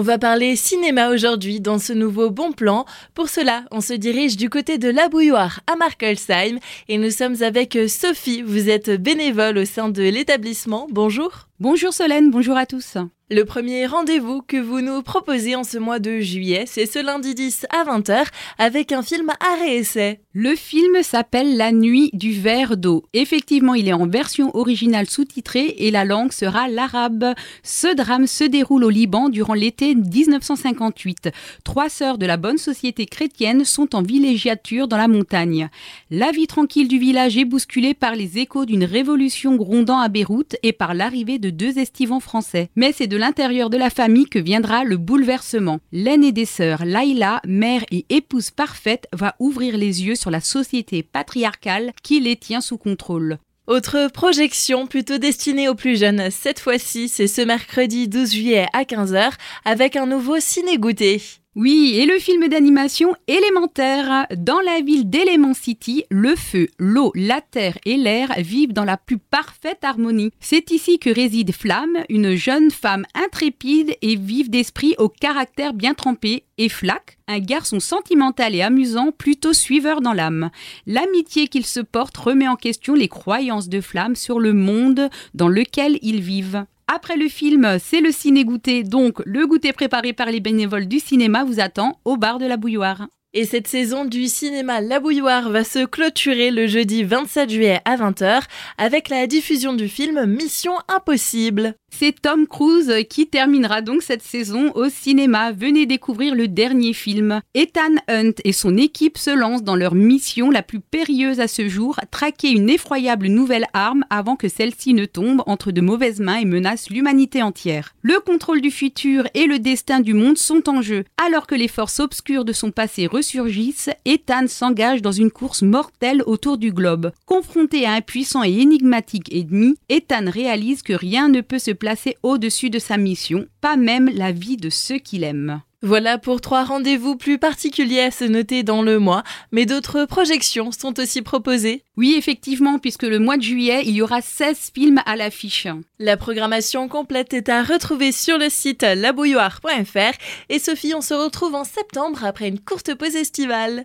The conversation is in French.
On va parler cinéma aujourd'hui dans ce nouveau bon plan. Pour cela, on se dirige du côté de la bouilloire à Markelsheim et nous sommes avec Sophie. Vous êtes bénévole au sein de l'établissement. Bonjour. Bonjour Solène, bonjour à tous. Le premier rendez-vous que vous nous proposez en ce mois de juillet, c'est ce lundi 10 à 20h avec un film à réessai. Le film s'appelle La nuit du verre d'eau. Effectivement, il est en version originale sous-titrée et la langue sera l'arabe. Ce drame se déroule au Liban durant l'été 1958. Trois sœurs de la bonne société chrétienne sont en villégiature dans la montagne. La vie tranquille du village est bousculée par les échos d'une révolution grondant à Beyrouth et par l'arrivée de deux estivants français. Mais c'est de l'intérieur de la famille que viendra le bouleversement. L'aînée des sœurs, Laïla, mère et épouse parfaite, va ouvrir les yeux sur la société patriarcale qui les tient sous contrôle. Autre projection plutôt destinée aux plus jeunes, cette fois-ci c'est ce mercredi 12 juillet à 15h avec un nouveau ciné-goûter. Oui, et le film d'animation élémentaire. Dans la ville d'Element City, le feu, l'eau, la terre et l'air vivent dans la plus parfaite harmonie. C'est ici que réside Flamme, une jeune femme intrépide et vive d'esprit au caractère bien trempé, et Flack, un garçon sentimental et amusant, plutôt suiveur dans l'âme. L'amitié qu'il se porte remet en question les croyances de Flamme sur le monde dans lequel ils vivent. Après le film, c'est le ciné-goûter, donc le goûter préparé par les bénévoles du cinéma vous attend au bar de la Bouilloire. Et cette saison du cinéma La Bouilloire va se clôturer le jeudi 27 juillet à 20h avec la diffusion du film Mission Impossible. C'est Tom Cruise qui terminera donc cette saison au cinéma. Venez découvrir le dernier film. Ethan Hunt et son équipe se lancent dans leur mission la plus périlleuse à ce jour, traquer une effroyable nouvelle arme avant que celle-ci ne tombe entre de mauvaises mains et menace l'humanité entière. Le contrôle du futur et le destin du monde sont en jeu. Alors que les forces obscures de son passé ressurgissent, Ethan s'engage dans une course mortelle autour du globe. Confronté à un puissant et énigmatique ennemi, Ethan réalise que rien ne peut se placer au-dessus de sa mission, pas même la vie de ceux qu'il aime. Voilà pour trois rendez-vous plus particuliers à se noter dans le mois, mais d'autres projections sont aussi proposées. Oui, effectivement, puisque le mois de juillet, il y aura 16 films à l'affiche. La programmation complète est à retrouver sur le site labouilloire.fr et Sophie, on se retrouve en septembre après une courte pause estivale.